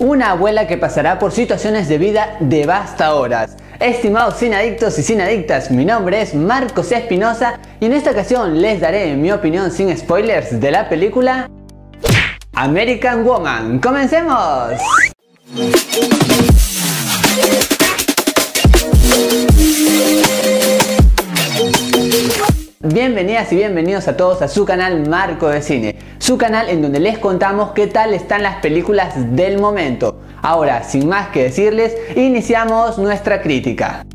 Una abuela que pasará por situaciones de vida devastadoras. Estimados sinadictos y sinadictas, mi nombre es Marcos Espinosa y en esta ocasión les daré mi opinión sin spoilers de la película American Woman. ¡Comencemos! Bienvenidas y bienvenidos a todos a su canal Marco de Cine, su canal en donde les contamos qué tal están las películas del momento. Ahora, sin más que decirles, iniciamos nuestra crítica.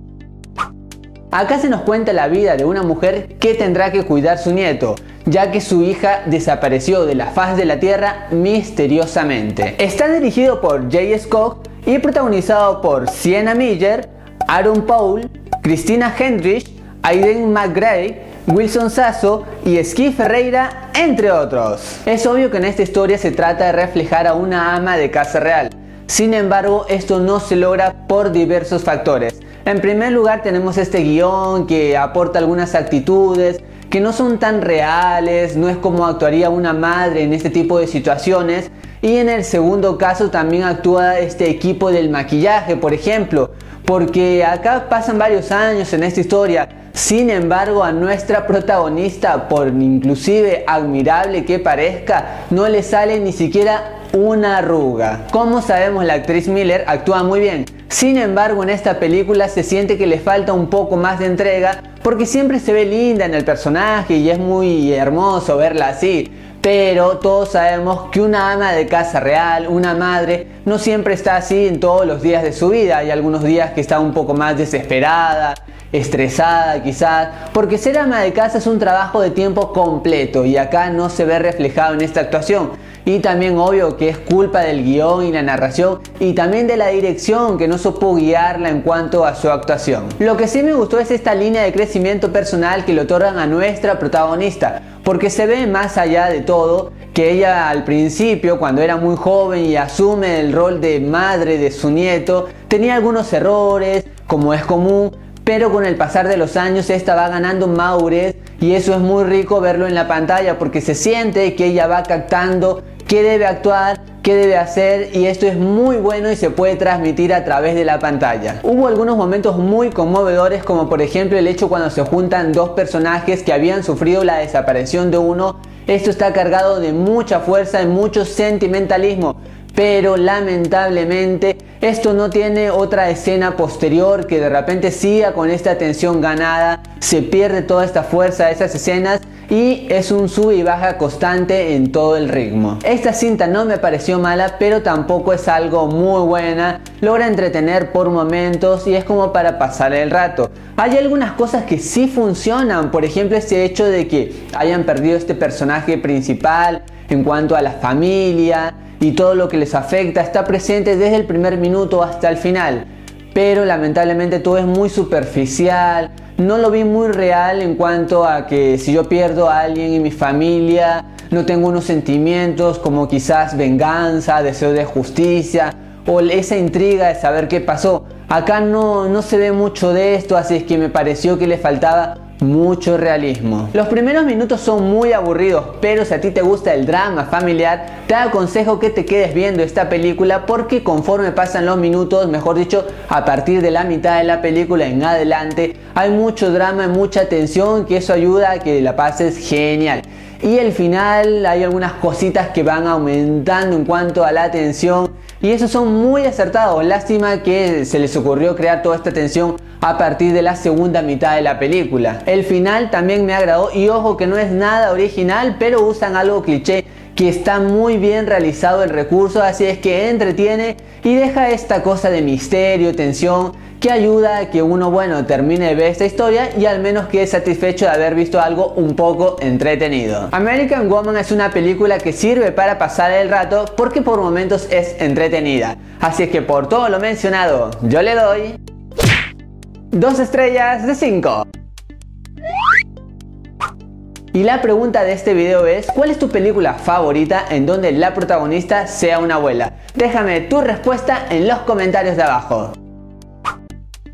Acá se nos cuenta la vida de una mujer que tendrá que cuidar su nieto, ya que su hija desapareció de la faz de la tierra misteriosamente. Está dirigido por Jay Scott y protagonizado por Sienna Miller, Aaron Paul, Christina Hendrich, Aiden McGray, Wilson Sasso y Ski Ferreira, entre otros. Es obvio que en esta historia se trata de reflejar a una ama de casa real. Sin embargo, esto no se logra por diversos factores. En primer lugar tenemos este guion que aporta algunas actitudes que no son tan reales, no es como actuaría una madre en este tipo de situaciones. Y en el segundo caso también actúa este equipo del maquillaje, por ejemplo, porque acá pasan varios años en esta historia sin embargo, a nuestra protagonista, por inclusive admirable que parezca, no le sale ni siquiera una arruga. Como sabemos, la actriz Miller actúa muy bien. Sin embargo, en esta película se siente que le falta un poco más de entrega porque siempre se ve linda en el personaje y es muy hermoso verla así. Pero todos sabemos que una ama de casa real, una madre, no siempre está así en todos los días de su vida. Hay algunos días que está un poco más desesperada, estresada quizás, porque ser ama de casa es un trabajo de tiempo completo y acá no se ve reflejado en esta actuación. Y también obvio que es culpa del guion y la narración y también de la dirección que no supo guiarla en cuanto a su actuación. Lo que sí me gustó es esta línea de crecimiento personal que le otorgan a nuestra protagonista, porque se ve más allá de todo que ella al principio, cuando era muy joven y asume el rol de madre de su nieto, tenía algunos errores, como es común, pero con el pasar de los años esta va ganando madurez y eso es muy rico verlo en la pantalla porque se siente que ella va captando qué debe actuar, qué debe hacer y esto es muy bueno y se puede transmitir a través de la pantalla. Hubo algunos momentos muy conmovedores como por ejemplo el hecho cuando se juntan dos personajes que habían sufrido la desaparición de uno. Esto está cargado de mucha fuerza y mucho sentimentalismo pero lamentablemente esto no tiene otra escena posterior que de repente siga con esta tensión ganada, se pierde toda esta fuerza de esas escenas y es un sub y baja constante en todo el ritmo. Esta cinta no me pareció mala, pero tampoco es algo muy buena, logra entretener por momentos y es como para pasar el rato. Hay algunas cosas que sí funcionan, por ejemplo este hecho de que hayan perdido este personaje principal en cuanto a la familia, y todo lo que les afecta está presente desde el primer minuto hasta el final. Pero lamentablemente todo es muy superficial, no lo vi muy real en cuanto a que si yo pierdo a alguien en mi familia, no tengo unos sentimientos como quizás venganza, deseo de justicia o esa intriga de saber qué pasó. Acá no, no se ve mucho de esto, así es que me pareció que le faltaba mucho realismo. Los primeros minutos son muy aburridos, pero si a ti te gusta el drama familiar, te aconsejo que te quedes viendo esta película porque conforme pasan los minutos, mejor dicho, a partir de la mitad de la película en adelante, hay mucho drama y mucha tensión que eso ayuda a que la pases genial. Y el final hay algunas cositas que van aumentando en cuanto a la tensión y esos son muy acertados. Lástima que se les ocurrió crear toda esta tensión a partir de la segunda mitad de la película. El final también me agradó y ojo que no es nada original, pero usan algo cliché que está muy bien realizado el recurso, así es que entretiene y deja esta cosa de misterio, tensión, que ayuda a que uno, bueno, termine de ver esta historia y al menos quede satisfecho de haber visto algo un poco entretenido. American Woman es una película que sirve para pasar el rato porque por momentos es entretenida. Así es que por todo lo mencionado, yo le doy... Dos estrellas de 5. Y la pregunta de este video es, ¿cuál es tu película favorita en donde la protagonista sea una abuela? Déjame tu respuesta en los comentarios de abajo.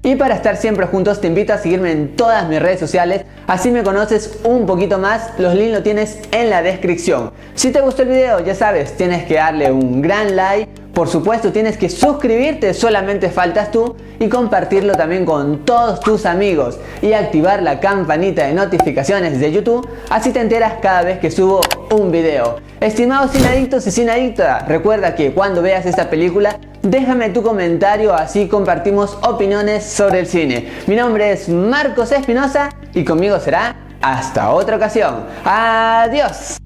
Y para estar siempre juntos te invito a seguirme en todas mis redes sociales, así me conoces un poquito más, los links los tienes en la descripción. Si te gustó el video, ya sabes, tienes que darle un gran like, por supuesto tienes que suscribirte, solamente faltas tú, y compartirlo también con todos tus amigos y activar la campanita de notificaciones de YouTube, así te enteras cada vez que subo un video. Estimados sinadictos y sinadictas, recuerda que cuando veas esta película, déjame tu comentario, así compartimos opiniones sobre el cine. Mi nombre es Marcos Espinosa y conmigo será hasta otra ocasión. Adiós.